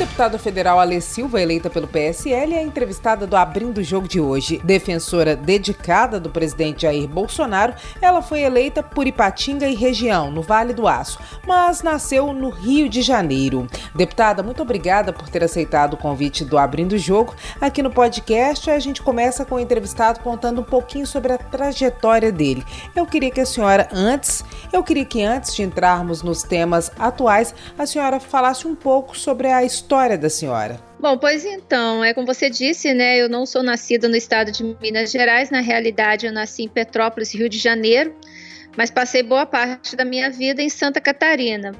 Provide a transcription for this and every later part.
Deputada federal Ale Silva, eleita pelo PSL, é entrevistada do Abrindo o Jogo de hoje. Defensora dedicada do presidente Jair Bolsonaro, ela foi eleita por Ipatinga e região, no Vale do Aço, mas nasceu no Rio de Janeiro. Deputada, muito obrigada por ter aceitado o convite do Abrindo o Jogo. Aqui no podcast, a gente começa com o entrevistado contando um pouquinho sobre a trajetória dele. Eu queria que a senhora, antes, eu queria que antes de entrarmos nos temas atuais, a senhora falasse um pouco sobre a história história da senhora? Bom, pois então, é como você disse, né? Eu não sou nascida no estado de Minas Gerais, na realidade eu nasci em Petrópolis, Rio de Janeiro, mas passei boa parte da minha vida em Santa Catarina,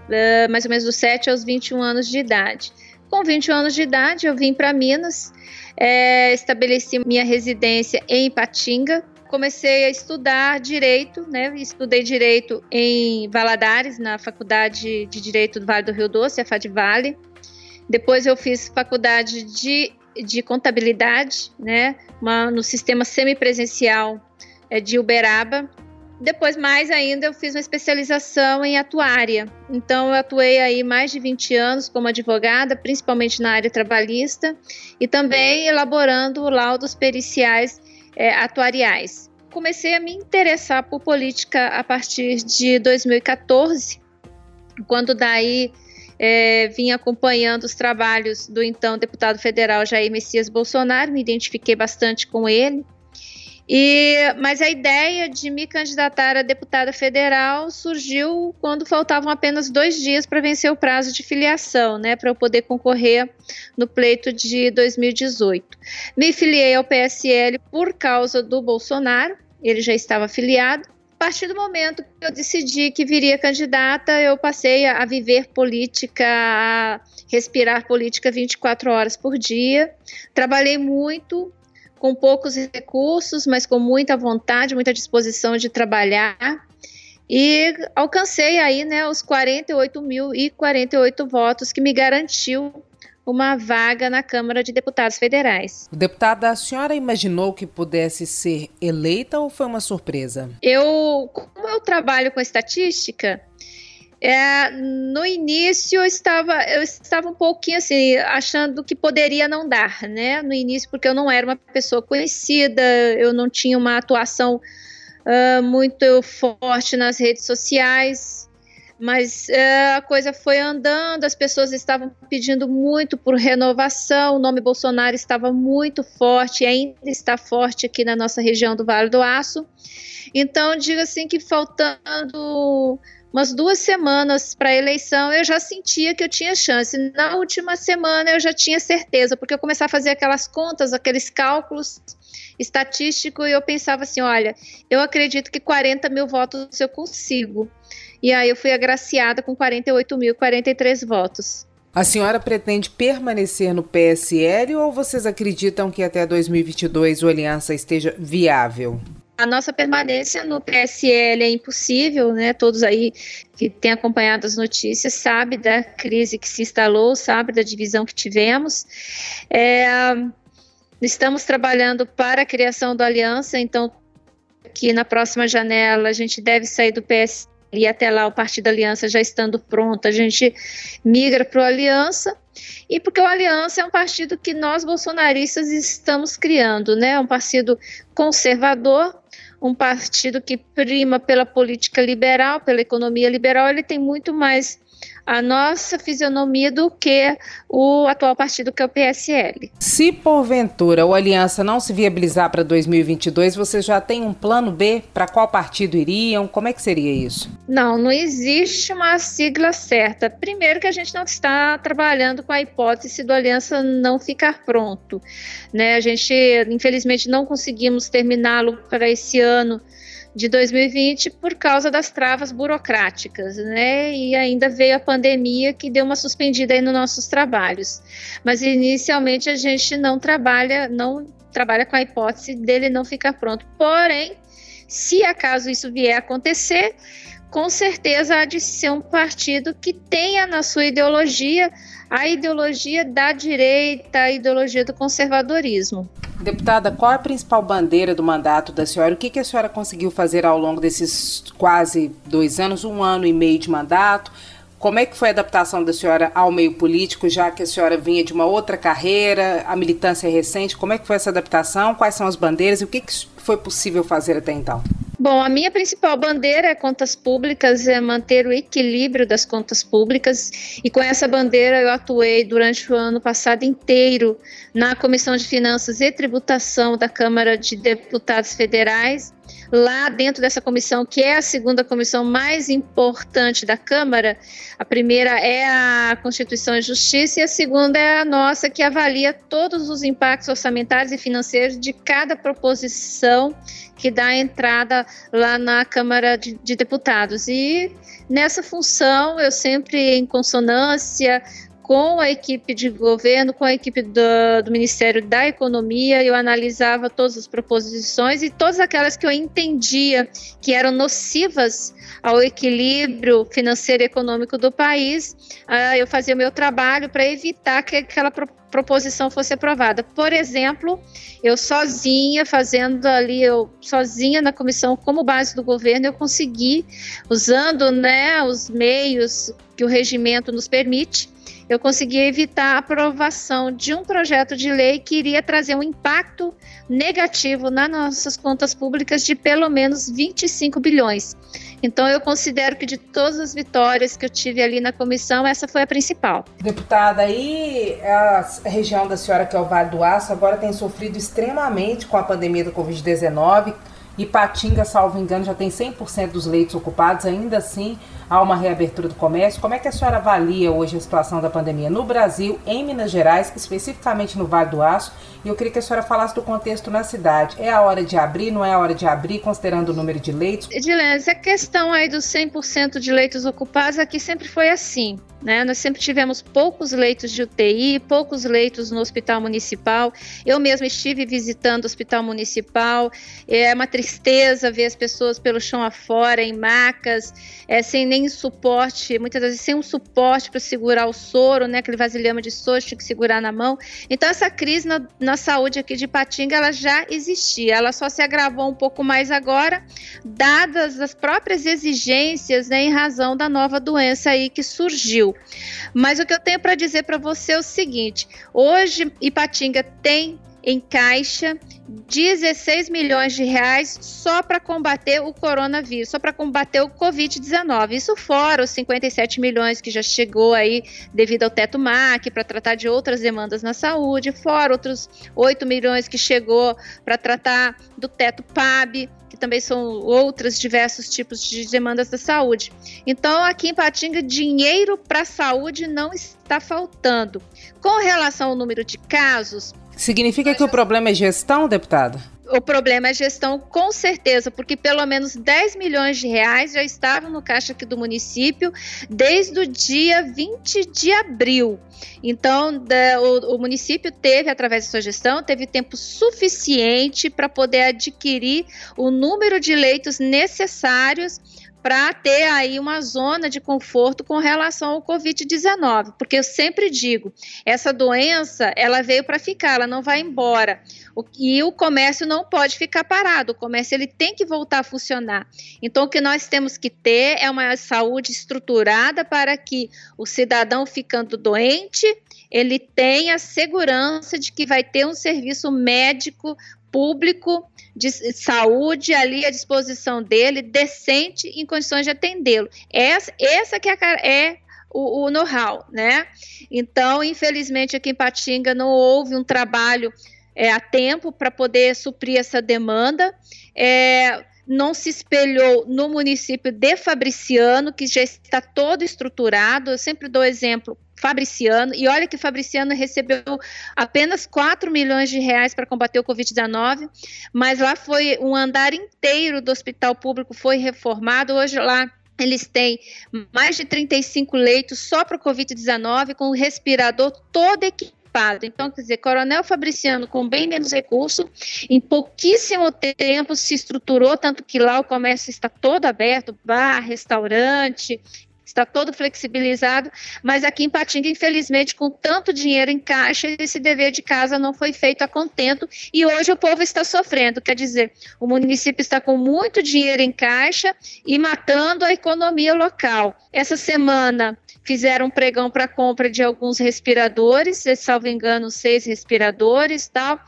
mais ou menos dos 7 aos 21 anos de idade. Com 21 anos de idade, eu vim para Minas, é, estabeleci minha residência em Ipatinga, comecei a estudar direito, né? Estudei direito em Valadares, na Faculdade de Direito do Vale do Rio Doce, a FADVALE. Depois eu fiz faculdade de, de contabilidade, né, uma, no sistema semipresencial é, de Uberaba. Depois, mais ainda, eu fiz uma especialização em atuária. Então, eu atuei aí mais de 20 anos como advogada, principalmente na área trabalhista, e também elaborando laudos periciais é, atuariais. Comecei a me interessar por política a partir de 2014, quando daí é, vim acompanhando os trabalhos do então deputado federal Jair Messias Bolsonaro, me identifiquei bastante com ele. E, mas a ideia de me candidatar a deputada federal surgiu quando faltavam apenas dois dias para vencer o prazo de filiação, né, para eu poder concorrer no pleito de 2018. Me filiei ao PSL por causa do Bolsonaro, ele já estava filiado, partir do momento que eu decidi que viria candidata, eu passei a viver política, a respirar política 24 horas por dia. Trabalhei muito, com poucos recursos, mas com muita vontade, muita disposição de trabalhar. E alcancei aí, né, os 48.048 votos que me garantiu uma vaga na Câmara de Deputados Federais. Deputada, a senhora imaginou que pudesse ser eleita ou foi uma surpresa? Eu, como eu trabalho com estatística, é, no início eu estava, eu estava um pouquinho assim, achando que poderia não dar, né? No início, porque eu não era uma pessoa conhecida, eu não tinha uma atuação uh, muito forte nas redes sociais. Mas é, a coisa foi andando, as pessoas estavam pedindo muito por renovação, o nome Bolsonaro estava muito forte, ainda está forte aqui na nossa região do Vale do Aço. Então, digo assim que faltando umas duas semanas para a eleição, eu já sentia que eu tinha chance. Na última semana, eu já tinha certeza, porque eu comecei a fazer aquelas contas, aqueles cálculos estatísticos, e eu pensava assim: olha, eu acredito que 40 mil votos eu consigo. E aí eu fui agraciada com 48.043 votos. A senhora pretende permanecer no PSL ou vocês acreditam que até 2022 o Aliança esteja viável? A nossa permanência no PSL é impossível, né? Todos aí que têm acompanhado as notícias sabem da crise que se instalou, sabem da divisão que tivemos. É, estamos trabalhando para a criação da aliança, então que na próxima janela a gente deve sair do PSL e até lá o Partido Aliança já estando pronto, a gente migra para o Aliança. E porque o Aliança é um partido que nós bolsonaristas estamos criando, né? Um partido conservador, um partido que prima pela política liberal, pela economia liberal, ele tem muito mais a nossa fisionomia do que o atual partido que é o PSL. Se porventura o Aliança não se viabilizar para 2022, você já tem um plano B para qual partido iriam? Como é que seria isso? Não, não existe uma sigla certa. Primeiro que a gente não está trabalhando com a hipótese do Aliança não ficar pronto, né? A gente infelizmente não conseguimos terminá-lo para esse ano de 2020 por causa das travas burocráticas, né? E ainda veio a pandemia que deu uma suspendida aí nos nossos trabalhos. Mas inicialmente a gente não trabalha, não trabalha com a hipótese dele não ficar pronto. Porém, se acaso isso vier a acontecer, com certeza há de ser um partido que tenha na sua ideologia a ideologia da direita, a ideologia do conservadorismo. Deputada, qual é a principal bandeira do mandato da senhora? O que, a senhora conseguiu fazer ao longo desses quase dois anos, um ano e meio de mandato? Como é que foi a adaptação da senhora ao meio político, já que a senhora vinha de uma outra carreira, a militância é recente? Como é que foi essa adaptação? Quais são as bandeiras e o que, que foi possível fazer até então? Bom, a minha principal bandeira é contas públicas, é manter o equilíbrio das contas públicas, e com essa bandeira eu atuei durante o ano passado inteiro na Comissão de Finanças e Tributação da Câmara de Deputados Federais lá dentro dessa comissão, que é a segunda comissão mais importante da Câmara. A primeira é a Constituição e Justiça e a segunda é a nossa, que avalia todos os impactos orçamentários e financeiros de cada proposição que dá entrada lá na Câmara de, de Deputados. E nessa função, eu sempre em consonância com a equipe de governo, com a equipe do, do, Ministério da Economia, eu analisava todas as proposições e todas aquelas que eu entendia que eram nocivas ao equilíbrio financeiro e econômico do país, uh, eu fazia o meu trabalho para evitar que aquela pro proposição fosse aprovada. Por exemplo, eu sozinha, fazendo ali, eu sozinha na comissão como base do governo, eu consegui, usando né, os meios que o regimento nos permite, eu consegui evitar a aprovação de um projeto de lei que iria trazer um impacto negativo nas nossas contas públicas de pelo menos 25 bilhões. Então, eu considero que de todas as vitórias que eu tive ali na comissão, essa foi a principal. Deputada, aí a região da senhora, que é o Vale do Aço, agora tem sofrido extremamente com a pandemia da Covid-19. Ipatinga, salvo engano, já tem 100% dos leitos ocupados, ainda assim há uma reabertura do comércio. Como é que a senhora avalia hoje a situação da pandemia no Brasil, em Minas Gerais, especificamente no Vale do Aço? E eu queria que a senhora falasse do contexto na cidade. É a hora de abrir, não é a hora de abrir, considerando o número de leitos? Edilene, a questão aí dos 100% de leitos ocupados aqui sempre foi assim. Né? Nós sempre tivemos poucos leitos de UTI, poucos leitos no hospital municipal. Eu mesma estive visitando o hospital municipal. É uma tristeza ver as pessoas pelo chão afora, em macas, é, sem nem suporte, muitas vezes sem um suporte para segurar o soro, né? aquele vasilhame de soro, tinha que segurar na mão. Então, essa crise na, na saúde aqui de Patinga, ela já existia. Ela só se agravou um pouco mais agora, dadas as próprias exigências né, em razão da nova doença aí que surgiu. Mas o que eu tenho para dizer para você é o seguinte: hoje Ipatinga tem em caixa 16 milhões de reais só para combater o coronavírus, só para combater o Covid-19. Isso fora os 57 milhões que já chegou aí devido ao teto MAC para tratar de outras demandas na saúde, fora outros 8 milhões que chegou para tratar do teto PAB também são outros diversos tipos de demandas da saúde. Então, aqui em Patinga, dinheiro para a saúde não está faltando. Com relação ao número de casos. Significa que o problema é gestão, deputada? o problema é gestão, com certeza, porque pelo menos 10 milhões de reais já estavam no caixa aqui do município desde o dia 20 de abril. Então, o, município teve, através da sua gestão, teve tempo suficiente para poder adquirir o número de leitos necessários para ter aí uma zona de conforto com relação ao Covid-19, porque eu sempre digo, essa doença, ela veio para ficar, ela não vai embora. O, e o comércio não pode ficar parado, o comércio ele tem que voltar a funcionar. Então o que nós temos que ter é uma saúde estruturada para que o cidadão ficando doente, ele tenha segurança de que vai ter um serviço médico público de saúde ali à disposição dele, decente, em condições de atendê-lo. Essa, essa que é, é o, o know-how, né? Então, infelizmente, aqui em Patinga não houve um trabalho é, a tempo para poder suprir essa demanda. É, não se espelhou no município de Fabriciano, que já está todo estruturado. Eu sempre dou exemplo Fabriciano, e olha que Fabriciano recebeu apenas 4 milhões de reais para combater o Covid-19, mas lá foi um andar inteiro do hospital público foi reformado, hoje lá eles têm mais de 35 leitos só para o Covid-19, com o respirador todo equipado. Então, quer dizer, Coronel Fabriciano, com bem menos recurso, em pouquíssimo tempo se estruturou, tanto que lá o comércio está todo aberto bar, restaurante, está todo flexibilizado, mas aqui em Patinga, infelizmente, com tanto dinheiro em caixa, esse dever de casa não foi feito a contento e hoje o povo está sofrendo. Quer dizer, o município está com muito dinheiro em caixa e matando a economia local. Essa semana fizeram um pregão para compra de alguns respiradores, se salvo engano, seis respiradores tal.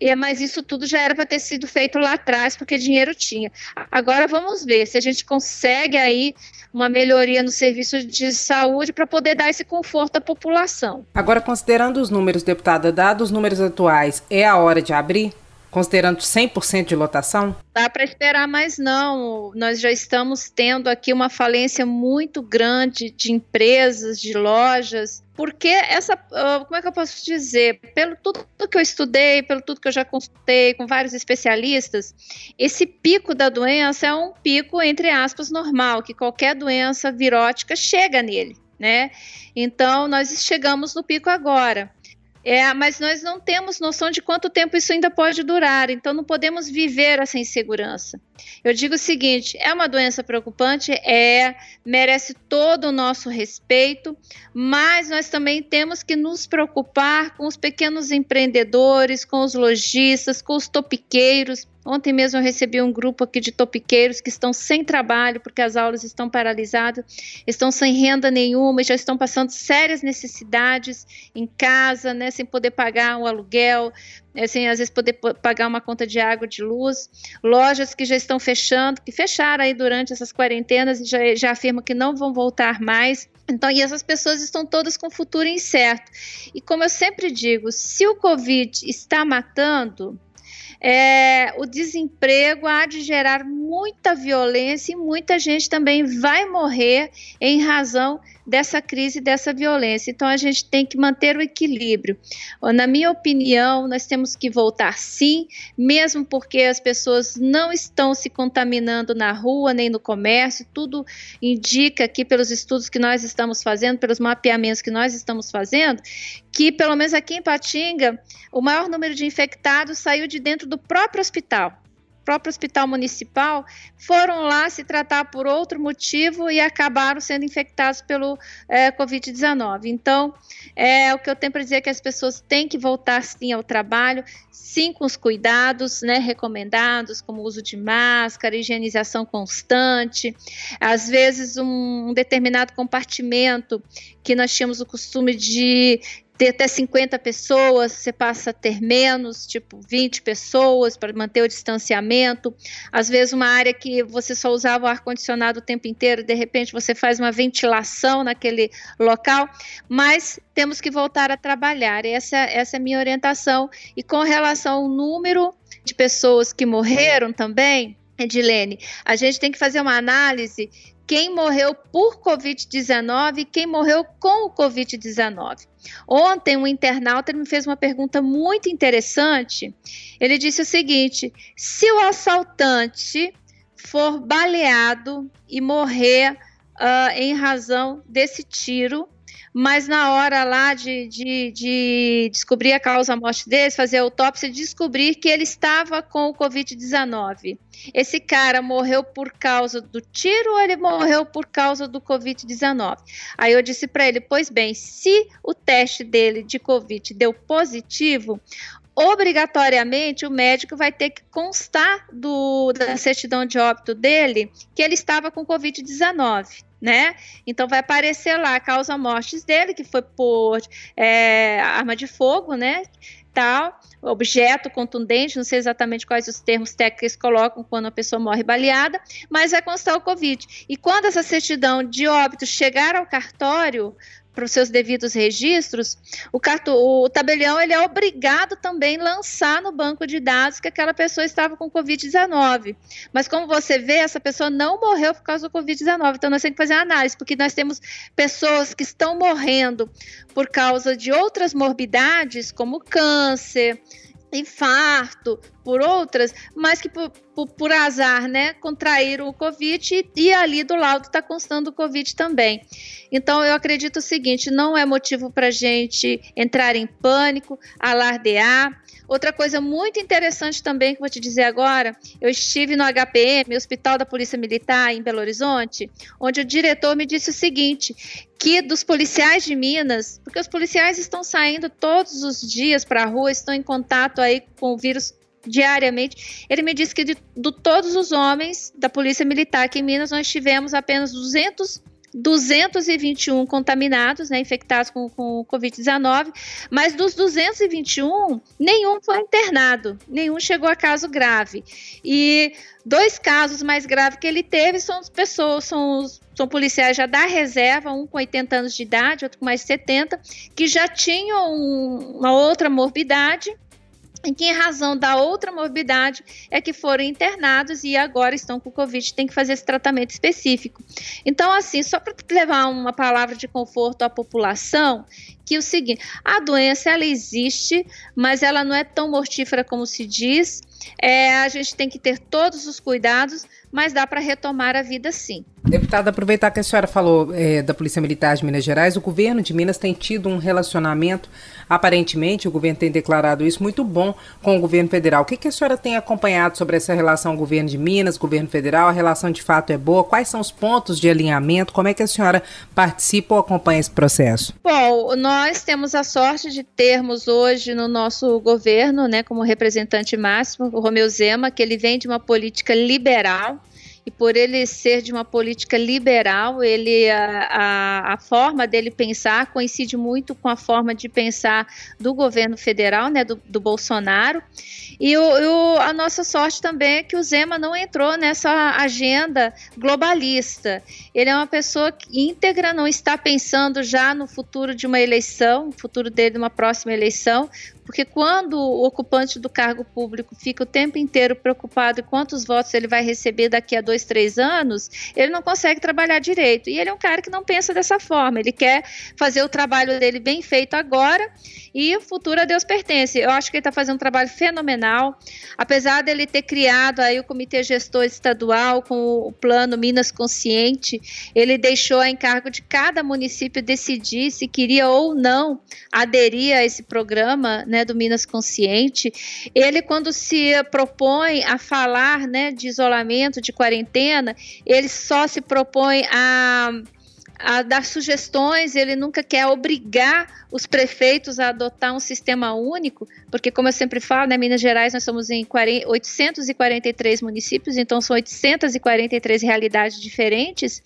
E, mas isso tudo já era para ter sido feito lá atrás, porque dinheiro tinha. Agora vamos ver se a gente consegue aí uma melhoria no serviço de saúde para poder dar esse conforto à população. Agora, considerando os números, deputada, dados os números atuais, é a hora de abrir? Considerando 100% de lotação? Dá para esperar mais não. Nós já estamos tendo aqui uma falência muito grande de empresas, de lojas, porque essa, ah, como é que eu posso dizer, pelo tudo que eu estudei, pelo tudo que eu já consultei com vários especialistas, esse pico da doença é um pico entre aspas normal, que qualquer doença virótica chega nele, né? Então nós chegamos no pico agora. É, mas nós não temos noção de quanto tempo isso ainda pode durar, então não podemos viver essa insegurança. Eu digo o seguinte: é uma doença preocupante, é, merece todo o nosso respeito, mas nós também temos que nos preocupar com os pequenos empreendedores, com os lojistas, com os topiqueiros, Ontem mesmo eu recebi um grupo aqui de topiqueiros que estão sem trabalho porque as aulas estão paralisadas, estão sem renda nenhuma e já estão passando sérias necessidades em casa, né, sem poder pagar um aluguel, né, sem às vezes poder pagar uma conta de água, de luz. Lojas que já estão fechando, que fecharam aí durante essas quarentenas e já, já afirmam que não vão voltar mais. Então, e essas pessoas estão todas com o futuro incerto. E como eu sempre digo, se o Covid está matando, é, o desemprego há de gerar muita violência e muita gente também vai morrer em razão dessa crise, dessa violência. Então a gente tem que manter o equilíbrio. Na minha opinião, nós temos que voltar sim, mesmo porque as pessoas não estão se contaminando na rua nem no comércio. Tudo indica aqui pelos estudos que nós estamos fazendo, pelos mapeamentos que nós estamos fazendo, que pelo menos aqui em Patinga, o maior número de infectados saiu de dentro do próprio hospital próprio hospital municipal foram lá se tratar por outro motivo e acabaram sendo infectados pelo é, Covid-19. Então, é, o que eu tenho para dizer é que as pessoas têm que voltar sim ao trabalho, sim com os cuidados né, recomendados, como o uso de máscara, higienização constante, às vezes um determinado compartimento que nós tínhamos o costume de ter até 50 pessoas, você passa a ter menos, tipo 20 pessoas para manter o distanciamento. Às vezes uma área que você só usava o ar condicionado o tempo inteiro, de repente você faz uma ventilação naquele local, mas temos que voltar a trabalhar. Essa, essa é a minha orientação. E com relação ao número de pessoas que morreram também, Edilene, a gente tem que fazer uma análise quem morreu por Covid-19 e quem morreu com o Covid-19. Ontem, um internauta me fez uma pergunta muito interessante. Ele disse o seguinte: se o assaltante for baleado e morrer uh, em razão desse tiro, mas na hora lá de, de, de descobrir a causa da morte dele, fazer a autópsia, descobrir que ele estava com o Covid-19. Esse cara morreu por causa do tiro ou ele morreu por causa do Covid-19? Aí eu disse para ele: pois bem, se o teste dele de Covid deu positivo, obrigatoriamente o médico vai ter que constar do, da certidão de óbito dele que ele estava com Covid-19 né? Então vai aparecer lá a causa mortes dele, que foi por é, arma de fogo, né? Tal, objeto contundente, não sei exatamente quais os termos técnicos colocam quando a pessoa morre baleada, mas vai constar o Covid. E quando essa certidão de óbito chegar ao cartório, para os seus devidos registros, o, cartão, o tabelião ele é obrigado também lançar no banco de dados que aquela pessoa estava com Covid-19. Mas como você vê, essa pessoa não morreu por causa do Covid-19. Então nós temos que fazer uma análise, porque nós temos pessoas que estão morrendo por causa de outras morbidades, como câncer, infarto, por outras, mas que por, por, por azar, né, contraíram o Covid e, e ali do laudo está constando o Covid também. Então, eu acredito o seguinte: não é motivo para gente entrar em pânico, alardear. Outra coisa muito interessante também que vou te dizer agora, eu estive no HPM, Hospital da Polícia Militar em Belo Horizonte, onde o diretor me disse o seguinte, que dos policiais de Minas, porque os policiais estão saindo todos os dias para a rua, estão em contato aí com o vírus diariamente. Ele me disse que de, de todos os homens da Polícia Militar aqui em Minas, nós tivemos apenas 200 221 contaminados, né, infectados com, com Covid-19, mas dos 221, nenhum foi internado, nenhum chegou a caso grave. E dois casos mais graves que ele teve são as pessoas, são são policiais já da reserva, um com 80 anos de idade, outro com mais de 70, que já tinham uma outra morbidade em que, em razão da outra morbidade, é que foram internados e agora estão com Covid, tem que fazer esse tratamento específico. Então, assim, só para levar uma palavra de conforto à população, que o seguinte, a doença, ela existe, mas ela não é tão mortífera como se diz, é, a gente tem que ter todos os cuidados, mas dá para retomar a vida sim. Deputada, aproveitar que a senhora falou é, da Polícia Militar de Minas Gerais, o governo de Minas tem tido um relacionamento, aparentemente, o governo tem declarado isso, muito bom com o governo federal. O que, que a senhora tem acompanhado sobre essa relação governo de Minas, governo federal? A relação de fato é boa? Quais são os pontos de alinhamento? Como é que a senhora participa ou acompanha esse processo? Bom, nós temos a sorte de termos hoje no nosso governo, né, como representante máximo, o Romeu Zema, que ele vem de uma política liberal, e por ele ser de uma política liberal, ele a, a, a, forma dele pensar coincide muito com a forma de pensar do governo federal, né, do, do Bolsonaro. E o, o, a nossa sorte também é que o Zema não entrou nessa agenda globalista. Ele é uma pessoa íntegra, não está pensando já no futuro de uma eleição, futuro dele de uma próxima eleição, porque quando o ocupante do cargo público fica o tempo inteiro preocupado em quantos votos ele vai receber daqui a dois, três anos, ele não consegue trabalhar direito. E ele é um cara que não pensa dessa forma. Ele quer fazer o trabalho dele bem feito agora e o futuro a Deus pertence. Eu acho que ele está fazendo um trabalho fenomenal. Apesar dele ter criado aí o Comitê Gestor Estadual com o plano Minas Consciente, ele deixou a encargo de cada município decidir se queria ou não aderir a esse programa, né? Né, do Minas Consciente, ele quando se propõe a falar, né, de isolamento, de quarentena, ele só se propõe a a dar sugestões, ele nunca quer obrigar os prefeitos a adotar um sistema único, porque como eu sempre falo, né, Minas Gerais nós somos em 40, 843 municípios, então são 843 realidades diferentes.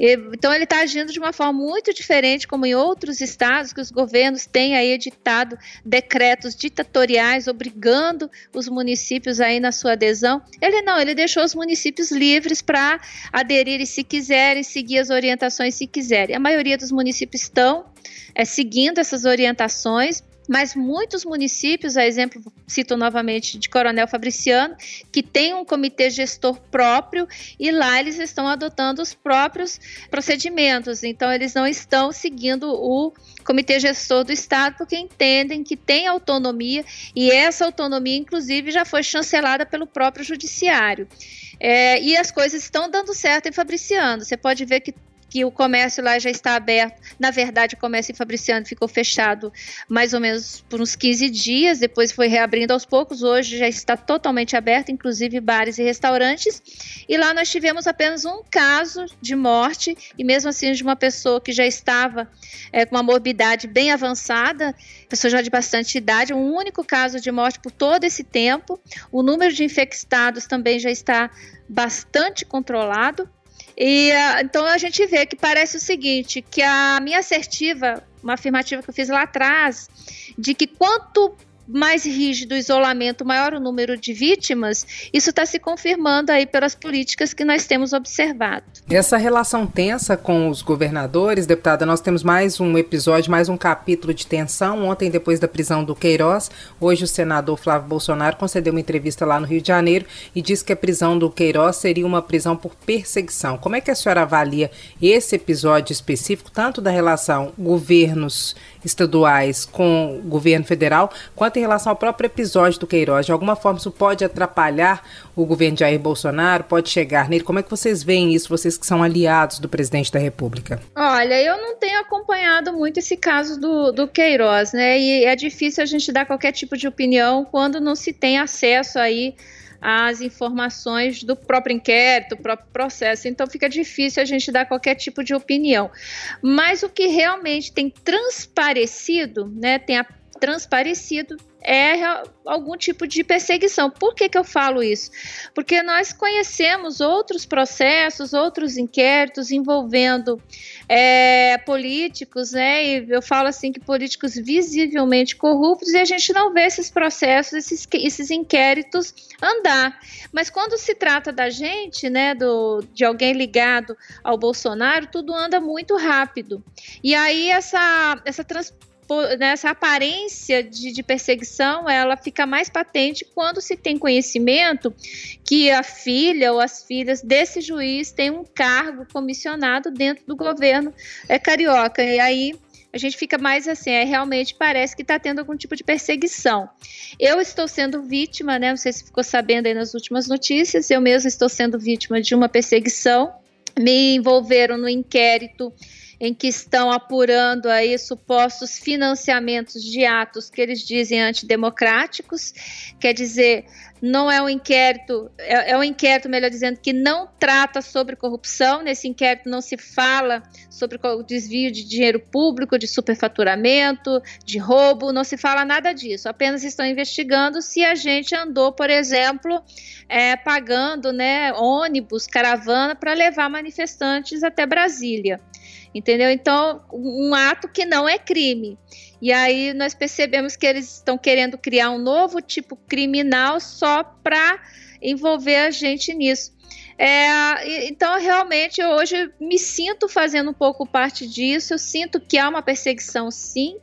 E, então ele está agindo de uma forma muito diferente, como em outros estados que os governos têm aí editado decretos ditatoriais obrigando os municípios aí na sua adesão. Ele não, ele deixou os municípios livres para aderirem se quiserem, seguir as orientações se quiserem. A maioria dos municípios estão é, seguindo essas orientações, mas muitos municípios, a exemplo, cito novamente de Coronel Fabriciano, que tem um comitê gestor próprio e lá eles estão adotando os próprios procedimentos. Então, eles não estão seguindo o comitê gestor do Estado porque entendem que tem autonomia e essa autonomia, inclusive, já foi chancelada pelo próprio Judiciário. É, e as coisas estão dando certo em Fabriciano. Você pode ver que que o comércio lá já está aberto. Na verdade, o comércio em Fabriciano ficou fechado mais ou menos por uns 15 dias, depois foi reabrindo aos poucos. Hoje já está totalmente aberto, inclusive bares e restaurantes. E lá nós tivemos apenas um caso de morte, e mesmo assim de uma pessoa que já estava é, com uma morbidade bem avançada, pessoa já de bastante idade, um único caso de morte por todo esse tempo. O número de infectados também já está bastante controlado. E uh, então a gente vê que parece o seguinte, que a minha assertiva, uma afirmativa que eu fiz lá atrás, de que quanto mais rígido isolamento, maior o número de vítimas, isso está se confirmando aí pelas políticas que nós temos observado. Essa relação tensa com os governadores, deputada, nós temos mais um episódio, mais um capítulo de tensão. Ontem, depois da prisão do Queiroz, hoje o senador Flávio Bolsonaro concedeu uma entrevista lá no Rio de Janeiro e disse que a prisão do Queiroz seria uma prisão por perseguição. Como é que a senhora avalia esse episódio específico, tanto da relação governos estaduais com o governo federal, quanto em relação ao próprio episódio do Queiroz. De alguma forma, isso pode atrapalhar o governo de Jair Bolsonaro? Pode chegar nele? Como é que vocês veem isso, vocês que são aliados do presidente da República? Olha, eu não tenho acompanhado muito esse caso do, do Queiroz, né? E é difícil a gente dar qualquer tipo de opinião quando não se tem acesso aí às informações do próprio inquérito, do próprio processo. Então fica difícil a gente dar qualquer tipo de opinião. Mas o que realmente tem transparecido, né, tem transparecido é algum tipo de perseguição. Por que, que eu falo isso? Porque nós conhecemos outros processos, outros inquéritos envolvendo é, políticos, né? E eu falo assim que políticos visivelmente corruptos e a gente não vê esses processos, esses, esses inquéritos andar. Mas quando se trata da gente, né, do, de alguém ligado ao Bolsonaro, tudo anda muito rápido. E aí essa, essa trans, né, essa aparência de, de, perseguição ela fica mais patente quando se tem conhecimento que a filha ou as filhas desse juiz tem um cargo comissionado dentro do governo é, carioca. E aí a gente fica mais assim, é, realmente parece que está tendo algum tipo de perseguição. Eu estou sendo vítima, né? Não sei se ficou sabendo aí nas últimas notícias, eu mesmo estou sendo vítima de uma perseguição. Me envolveram no inquérito em que estão apurando aí supostos financiamentos de atos que eles dizem antidemocráticos, quer dizer, não é um inquérito, é, é, um inquérito, melhor dizendo, que não trata sobre corrupção. Nesse inquérito não se fala sobre o desvio de dinheiro público, de superfaturamento, de roubo, não se fala nada disso. Apenas estão investigando se a gente andou, por exemplo, é, pagando né, ônibus, caravana para levar manifestantes até Brasília entendeu? Então, um ato que não é crime. E aí nós percebemos que eles estão querendo criar um novo tipo criminal só para envolver a gente nisso. É, então, realmente, hoje me sinto fazendo um pouco parte disso. Eu sinto que há uma perseguição, sim,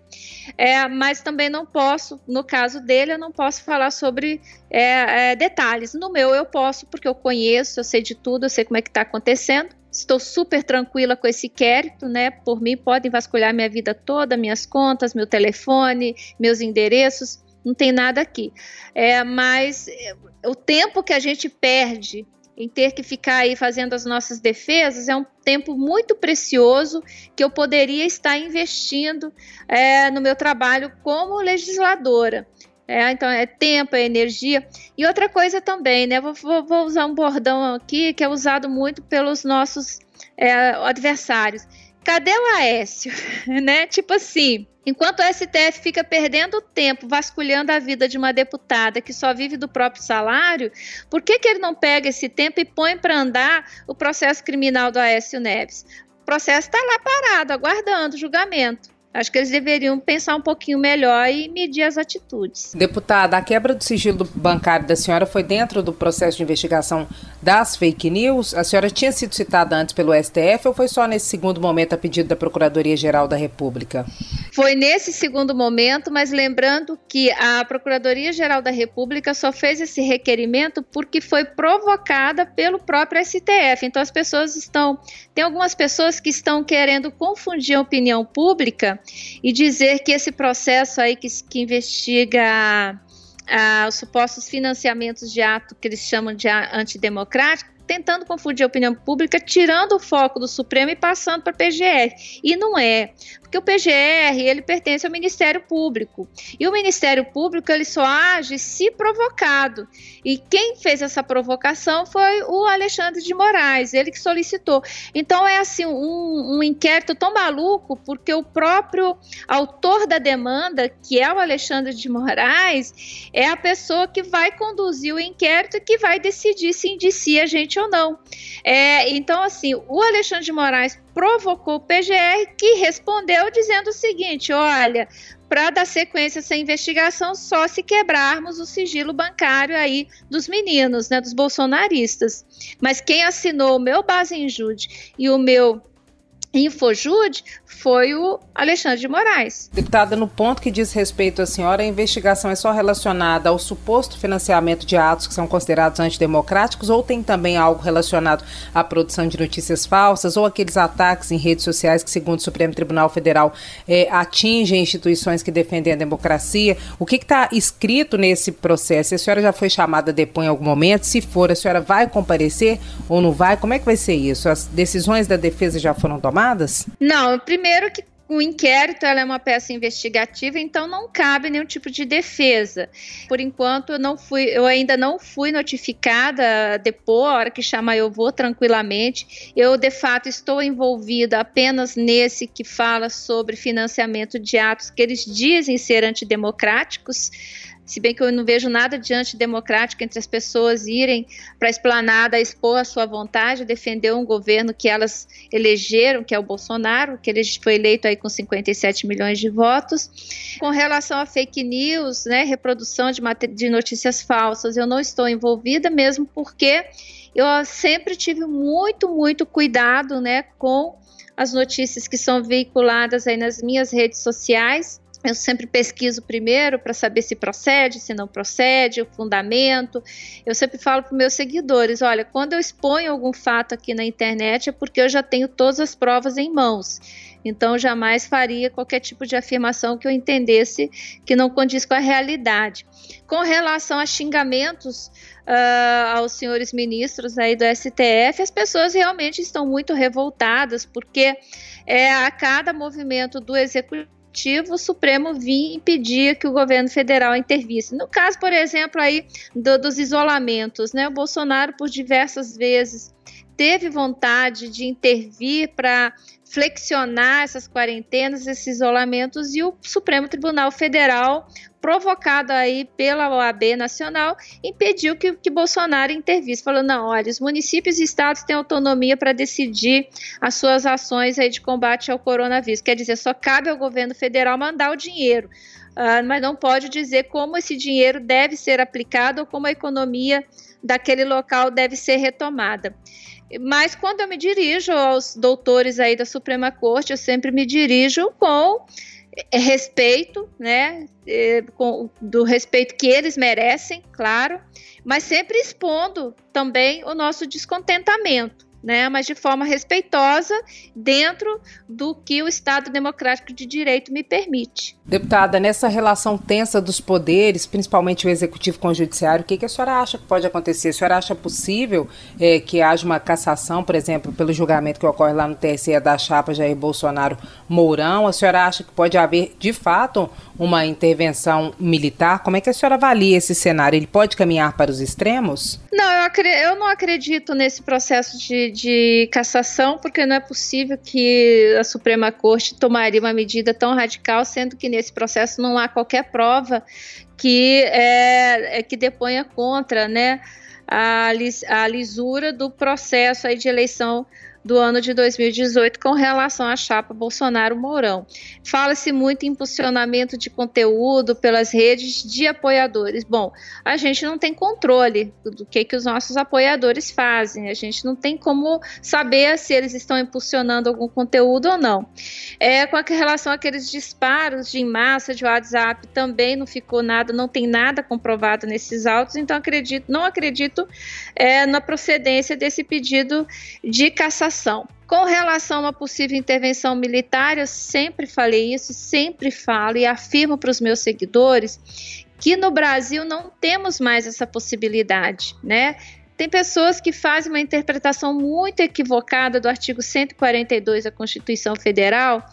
é, mas também não posso, no caso dele, eu não posso falar sobre é, é detalhes. No meu, eu posso, porque eu conheço, eu sei de tudo, eu sei como é que está acontecendo. Estou super tranquila com esse inquérito, né? Por mim, podem vasculhar minha vida toda, minhas contas, meu telefone, meus endereços, não tem nada aqui. É, mas é, o tempo que a gente perde em ter que ficar aí fazendo as nossas defesas é um tempo muito precioso que eu poderia estar investindo é, no meu trabalho como legisladora. É, então é tempo, é energia. E outra coisa também, né? Vou, vou, vou usar um bordão aqui que é usado muito pelos nossos é, adversários. Cadê o Aécio? né? Tipo assim, enquanto o STF fica perdendo tempo vasculhando a vida de uma deputada que só vive do próprio salário, por que, que ele não pega esse tempo e põe para andar o processo criminal do Aécio Neves? O processo está lá parado, aguardando julgamento. Acho que eles deveriam pensar um pouquinho melhor e medir as atitudes. Deputada, a quebra do sigilo bancário da senhora foi dentro do processo de investigação das fake news? A senhora tinha sido citada antes pelo STF ou foi só nesse segundo momento a pedido da Procuradoria-Geral da República? Foi nesse segundo momento, mas lembrando que a Procuradoria-Geral da República só fez esse requerimento porque foi provocada pelo próprio STF. Então as pessoas estão. Tem algumas pessoas que estão querendo confundir a opinião pública e dizer que esse processo aí que, que investiga ah, os supostos financiamentos de ato que eles chamam de antidemocrático, tentando confundir a opinião pública, tirando o foco do Supremo e passando para a PGR. E não é porque o PGR ele pertence ao Ministério Público. E o Ministério Público ele só age se provocado. E quem fez essa provocação foi o Alexandre de Moraes ele que solicitou. Então é assim um, um inquérito tão maluco porque o próprio autor da demanda que é o Alexandre de Moraes é a pessoa que vai conduzir o inquérito e que vai decidir se indicia a gente ou não é, então assim o Alexandre de Moraes provocou o PGR, que respondeu dizendo o seguinte: olha, para dar sequência a essa investigação, só se quebrarmos o sigilo bancário aí dos meninos, né, dos bolsonaristas. Mas quem assinou o meu base em jude e o meu Infojude foi o Alexandre de Moraes. Deputada, no ponto que diz respeito à senhora, a investigação é só relacionada ao suposto financiamento de atos que são considerados antidemocráticos ou tem também algo relacionado à produção de notícias falsas ou aqueles ataques em redes sociais que, segundo o Supremo Tribunal Federal, é, atingem instituições que defendem a democracia? O que está escrito nesse processo? A senhora já foi chamada a depor em algum momento? Se for, a senhora vai comparecer ou não vai? Como é que vai ser isso? As decisões da defesa já foram tomadas? Não, primeiro que o inquérito é uma peça investigativa, então não cabe nenhum tipo de defesa. Por enquanto, eu não fui, eu ainda não fui notificada depois, a hora que chamar eu vou tranquilamente. Eu de fato estou envolvida apenas nesse que fala sobre financiamento de atos que eles dizem ser antidemocráticos se bem que eu não vejo nada de antidemocrático entre as pessoas irem para a esplanada expor a sua vontade, defender um governo que elas elegeram, que é o Bolsonaro, que ele foi eleito aí com 57 milhões de votos. Com relação a fake news, né, reprodução de, de notícias falsas, eu não estou envolvida mesmo porque eu sempre tive muito, muito cuidado, né, com as notícias que são veiculadas aí nas minhas redes sociais eu sempre pesquiso primeiro para saber se procede, se não procede, o fundamento. Eu sempre falo para meus seguidores: olha, quando eu exponho algum fato aqui na internet é porque eu já tenho todas as provas em mãos. Então, jamais faria qualquer tipo de afirmação que eu entendesse que não condiz com a realidade. Com relação a xingamentos uh, aos senhores ministros aí do STF, as pessoas realmente estão muito revoltadas, porque é, a cada movimento do executivo o Supremo vinha impedir que o governo federal intervisse. No caso, por exemplo, aí do, dos isolamentos, né? O Bolsonaro por diversas vezes teve vontade de intervir para flexionar essas quarentenas, esses isolamentos, e o Supremo Tribunal Federal, provocado aí pela OAB Nacional, impediu que, que Bolsonaro intervisse, falou, não, olha, os municípios e estados têm autonomia para decidir as suas ações aí de combate ao coronavírus, quer dizer, só cabe ao governo federal mandar o dinheiro, uh, mas não pode dizer como esse dinheiro deve ser aplicado ou como a economia daquele local deve ser retomada. Mas quando eu me dirijo aos doutores aí da Suprema Corte, eu sempre me dirijo com eh, respeito, né, com, do respeito que eles merecem, claro, mas sempre expondo também o nosso descontentamento né, mas de forma respeitosa dentro do que o Estado Democrático de Direito me permite. Deputada, nessa relação tensa dos poderes, principalmente o executivo com o judiciário, o que, que a senhora acha que pode acontecer? A senhora acha possível é, que haja uma cassação, por exemplo, pelo julgamento que ocorre lá no TSE da chapa Jair Bolsonaro Mourão? A senhora acha que pode haver, de fato, uma intervenção militar? Como é que a senhora avalia esse cenário? Ele pode caminhar para os extremos? Não, eu, eu não acredito nesse processo de de cassação, porque não é possível que a Suprema Corte tomaria uma medida tão radical, sendo que nesse processo não há qualquer prova que, é, é que deponha contra né, a, lis, a lisura do processo aí de eleição do ano de 2018 com relação à chapa Bolsonaro-Mourão. Fala-se muito em impulsionamento de conteúdo pelas redes de apoiadores. Bom, a gente não tem controle do que, que os nossos apoiadores fazem, a gente não tem como saber se eles estão impulsionando algum conteúdo ou não. É, com relação àqueles disparos de massa de WhatsApp, também não ficou nada, não tem nada comprovado nesses autos, então acredito, não acredito é, na procedência desse pedido de cassação com relação a uma possível intervenção militar, eu sempre falei isso, sempre falo e afirmo para os meus seguidores que no Brasil não temos mais essa possibilidade, né? Tem pessoas que fazem uma interpretação muito equivocada do artigo 142 da Constituição Federal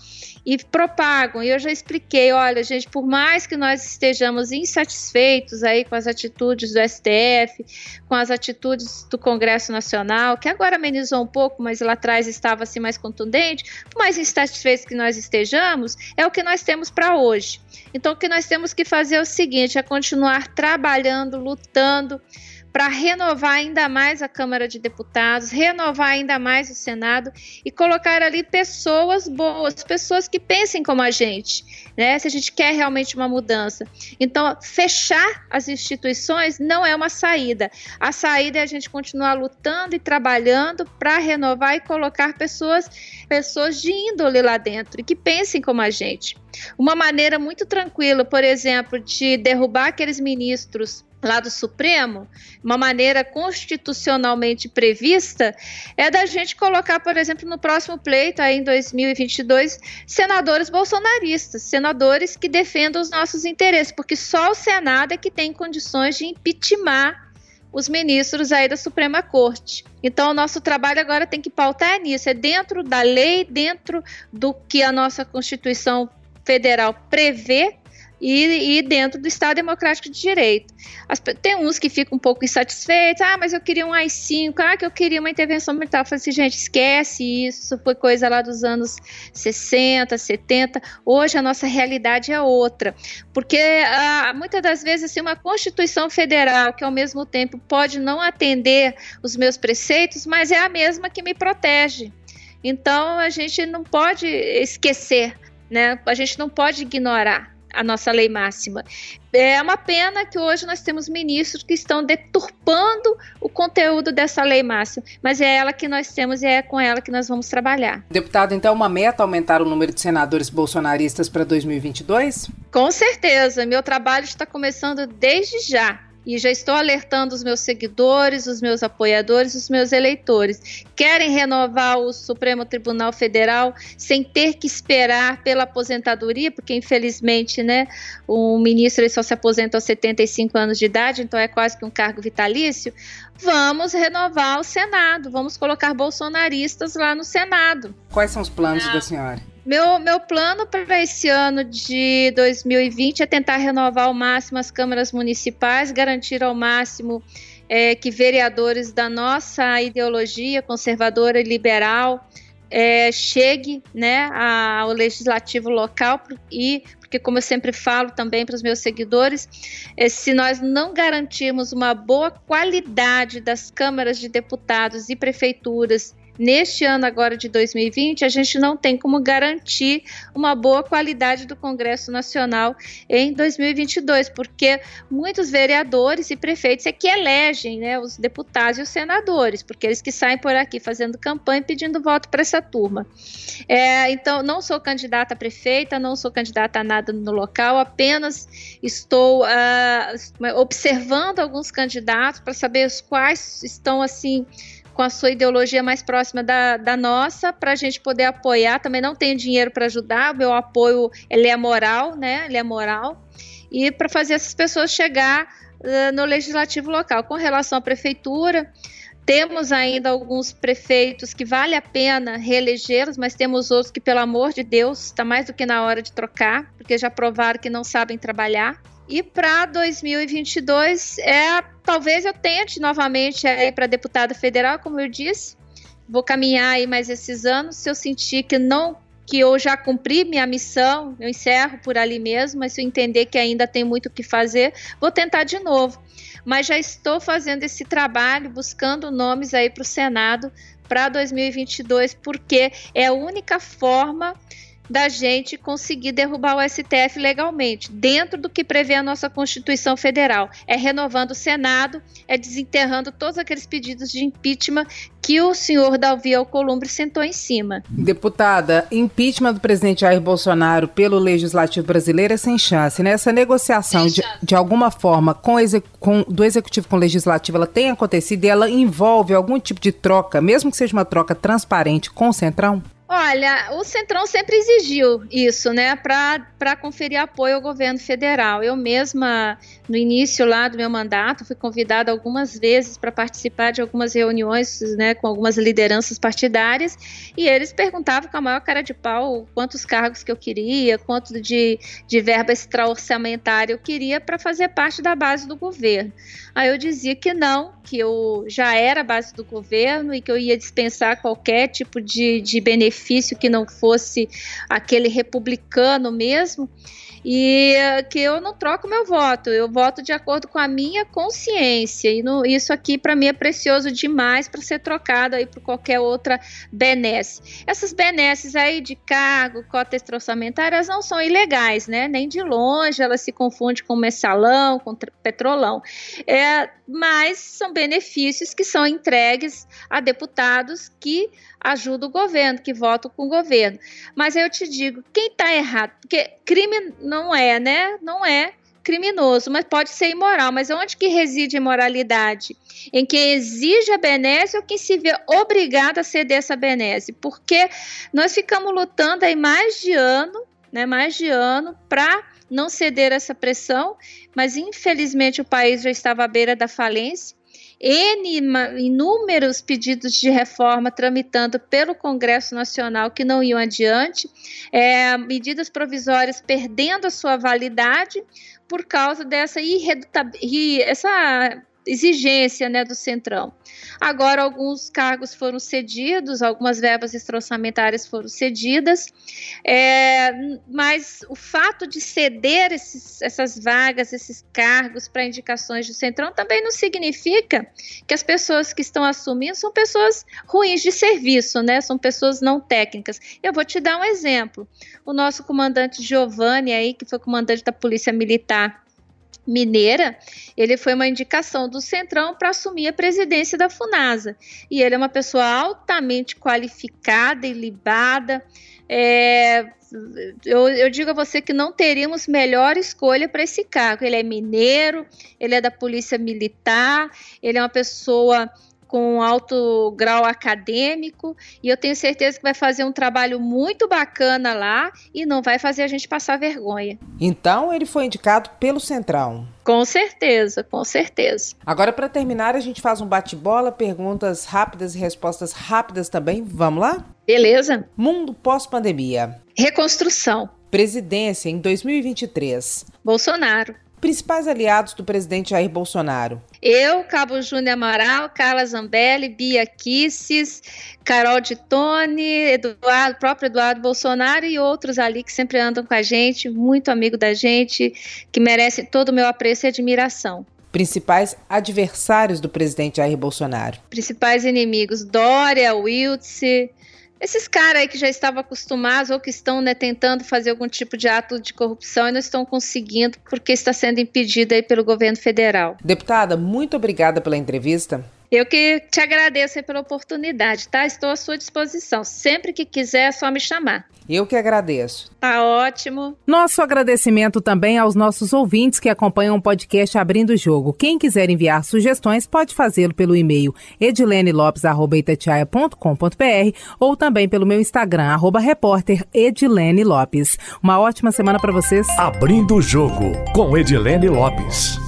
e propagam. E eu já expliquei, olha, gente, por mais que nós estejamos insatisfeitos aí com as atitudes do STF, com as atitudes do Congresso Nacional, que agora amenizou um pouco, mas lá atrás estava assim mais contundente, por mais insatisfeitos que nós estejamos, é o que nós temos para hoje. Então, o que nós temos que fazer é o seguinte: é continuar trabalhando, lutando para renovar ainda mais a Câmara de Deputados, renovar ainda mais o Senado e colocar ali pessoas boas, pessoas que pensem como a gente, né? Se a gente quer realmente uma mudança. Então, fechar as instituições não é uma saída. A saída é a gente continuar lutando e trabalhando para renovar e colocar pessoas, pessoas de índole lá dentro e que pensem como a gente. Uma maneira muito tranquila, por exemplo, de derrubar aqueles ministros lá do Supremo, uma maneira constitucionalmente prevista, é da gente colocar, por exemplo, no próximo pleito, aí em 2022, senadores bolsonaristas, senadores que defendam os nossos interesses, porque só o Senado é que tem condições de impeachment os ministros aí da Suprema Corte. Então, o nosso trabalho agora tem que pautar nisso, é dentro da lei, dentro do que a nossa Constituição Federal prevê e, e, dentro do Estado Democrático de Direito. As, tem uns que ficam um pouco insatisfeitos, ah, mas eu queria um AI-5, ah, que eu queria uma intervenção militar. Eu falei assim, gente, esquece isso, foi coisa lá dos anos 60, 70, hoje a nossa realidade é outra, porque ah, muitas das vezes assim, uma Constituição Federal que ao mesmo tempo pode não atender os meus preceitos, mas é a mesma que me protege. Então a gente não pode esquecer, né? A gente não pode ignorar a nossa lei máxima. É uma pena que hoje nós temos ministros que estão deturpando o conteúdo dessa lei máxima, mas é ela que nós temos e é com ela que nós vamos trabalhar. Deputado, então, uma meta aumentar o número de senadores bolsonaristas para 2022? Com certeza, meu trabalho está começando desde já e já estou alertando os meus seguidores, os meus apoiadores, os meus eleitores. Querem renovar o Supremo Tribunal Federal sem ter que esperar pela aposentadoria, porque infelizmente, né, o ministro só se aposenta aos 75 anos de idade, então é quase que um cargo vitalício. Vamos renovar o Senado, vamos colocar bolsonaristas lá no Senado. Quais são os planos ah. da senhora? Meu, meu plano para esse ano de 2020 é tentar renovar ao máximo as câmaras municipais, garantir ao máximo é, que vereadores da nossa ideologia conservadora e liberal é, chegue né, ao legislativo local e porque como eu sempre falo também para os meus seguidores, é, se nós não garantirmos uma boa qualidade das câmaras de deputados e prefeituras neste ano agora de 2020, a gente não tem como garantir uma boa qualidade do Congresso Nacional em 2022, porque muitos vereadores e prefeitos é que elegem né, os deputados e os senadores, porque eles que saem por aqui fazendo campanha pedindo voto para essa turma. É, então, não sou candidata a prefeita, não sou candidata a nada no local, apenas estou uh, observando alguns candidatos para saber os quais estão assim com a sua ideologia mais próxima da, da nossa, para a gente poder apoiar. Também não tenho dinheiro para ajudar, o meu apoio ele é moral, né? Ele é moral. E para fazer essas pessoas chegar uh, no legislativo local. Com relação à prefeitura, temos ainda alguns prefeitos que vale a pena reelegê-los, mas temos outros que, pelo amor de Deus, está mais do que na hora de trocar, porque já provaram que não sabem trabalhar. E para 2022, é, talvez eu tente novamente ir para deputada federal, como eu disse. Vou caminhar aí mais esses anos. Se eu sentir que não que eu já cumpri minha missão, eu encerro por ali mesmo, mas se eu entender que ainda tem muito o que fazer, vou tentar de novo. Mas já estou fazendo esse trabalho, buscando nomes aí para o Senado para 2022, porque é a única forma da gente conseguir derrubar o STF legalmente, dentro do que prevê a nossa Constituição Federal. É renovando o Senado, é desenterrando todos aqueles pedidos de impeachment que o senhor Davi Alcolumbre sentou em cima. Deputada, impeachment do presidente Jair Bolsonaro pelo Legislativo brasileiro é sem chance. Nessa né? negociação, de, de, alguma forma, com, com, do Executivo com o Legislativo, ela tem acontecido e ela envolve algum tipo de troca, mesmo que seja uma troca transparente com o Centrão? Olha, o Centrão sempre exigiu isso, né, para conferir apoio ao governo federal. Eu mesma, no início lá do meu mandato, fui convidada algumas vezes para participar de algumas reuniões, né, com algumas lideranças partidárias, e eles perguntavam com a maior cara de pau quantos cargos que eu queria, quanto de, de verba extra-orçamentária eu queria para fazer parte da base do governo. Aí eu dizia que não, que eu já era base do governo e que eu ia dispensar qualquer tipo de, de benefício benefício que não fosse aquele republicano mesmo e que eu não troco meu voto, eu voto de acordo com a minha consciência. E no, isso aqui para mim é precioso demais para ser trocado aí por qualquer outra benesse. Essas benesses aí de cargo, cotas orçamentárias não são ilegais, né? Nem de longe elas se confundem com mensalão, com petrolão. É, mas são benefícios que são entregues a deputados que ajudam o governo, que votam com o governo. Mas eu te digo, quem está errado? Porque crime não é, né? Não é criminoso, mas pode ser imoral. Mas onde que reside a imoralidade? Em quem exige a benesse ou quem se vê obrigado a ceder essa benesse? Porque nós ficamos lutando aí mais de ano, né? Mais de ano para não ceder essa pressão, mas infelizmente o país já estava à beira da falência. N, inúmeros pedidos de reforma tramitando pelo Congresso Nacional que não iam adiante, é, medidas provisórias perdendo a sua validade por causa dessa irredutabilidade, essa exigência né, do Centrão. Agora, alguns cargos foram cedidos, algumas verbas extra-orçamentárias foram cedidas, é, mas o fato de ceder esses, essas vagas, esses cargos para indicações do Centrão também não significa que as pessoas que estão assumindo são pessoas ruins de serviço, né? São pessoas não técnicas. Eu vou te dar um exemplo. O nosso comandante Giovanni aí, que foi comandante da Polícia Militar Mineira, ele foi uma indicação do Centrão para assumir a presidência da FUNASA. E ele é uma pessoa altamente qualificada e libada. É, eu, eu, digo a você que não teríamos melhor escolha para esse cargo. Ele é mineiro, ele é da Polícia Militar, ele é uma pessoa com alto grau acadêmico e eu tenho certeza que vai fazer um trabalho muito bacana lá e não vai fazer a gente passar vergonha. Então ele foi indicado pelo Central. Com certeza, com certeza. Agora para terminar a gente faz um bate-bola, perguntas rápidas e respostas rápidas também. Vamos lá? Beleza. Mundo pós-pandemia. Reconstrução. Presidência em 2023. Bolsonaro. Principais aliados do presidente Jair Bolsonaro. Eu, Cabo Júnior Amaral, Carla Zambelli, Bia Kisses, Carol de Tone, Eduardo, próprio Eduardo Bolsonaro e outros ali que sempre andam com a gente, muito amigo da gente, que merecem todo o meu apreço e admiração. Principais adversários do presidente Jair Bolsonaro. Principais inimigos: Dória, Wiltse, esses caras aí que já estavam acostumados ou que estão né, tentando fazer algum tipo de ato de corrupção e não estão conseguindo porque está sendo impedido aí pelo governo federal. Deputada, muito obrigada pela entrevista. Eu que te agradeço pela oportunidade, tá? Estou à sua disposição. Sempre que quiser, é só me chamar. Eu que agradeço. Tá ótimo. Nosso agradecimento também aos nossos ouvintes que acompanham o podcast Abrindo o Jogo. Quem quiser enviar sugestões pode fazê-lo pelo e-mail edilenelopes.com.br ou também pelo meu Instagram, arroba repórter Edilene Lopes. Uma ótima semana para vocês. Abrindo o Jogo com Edilene Lopes.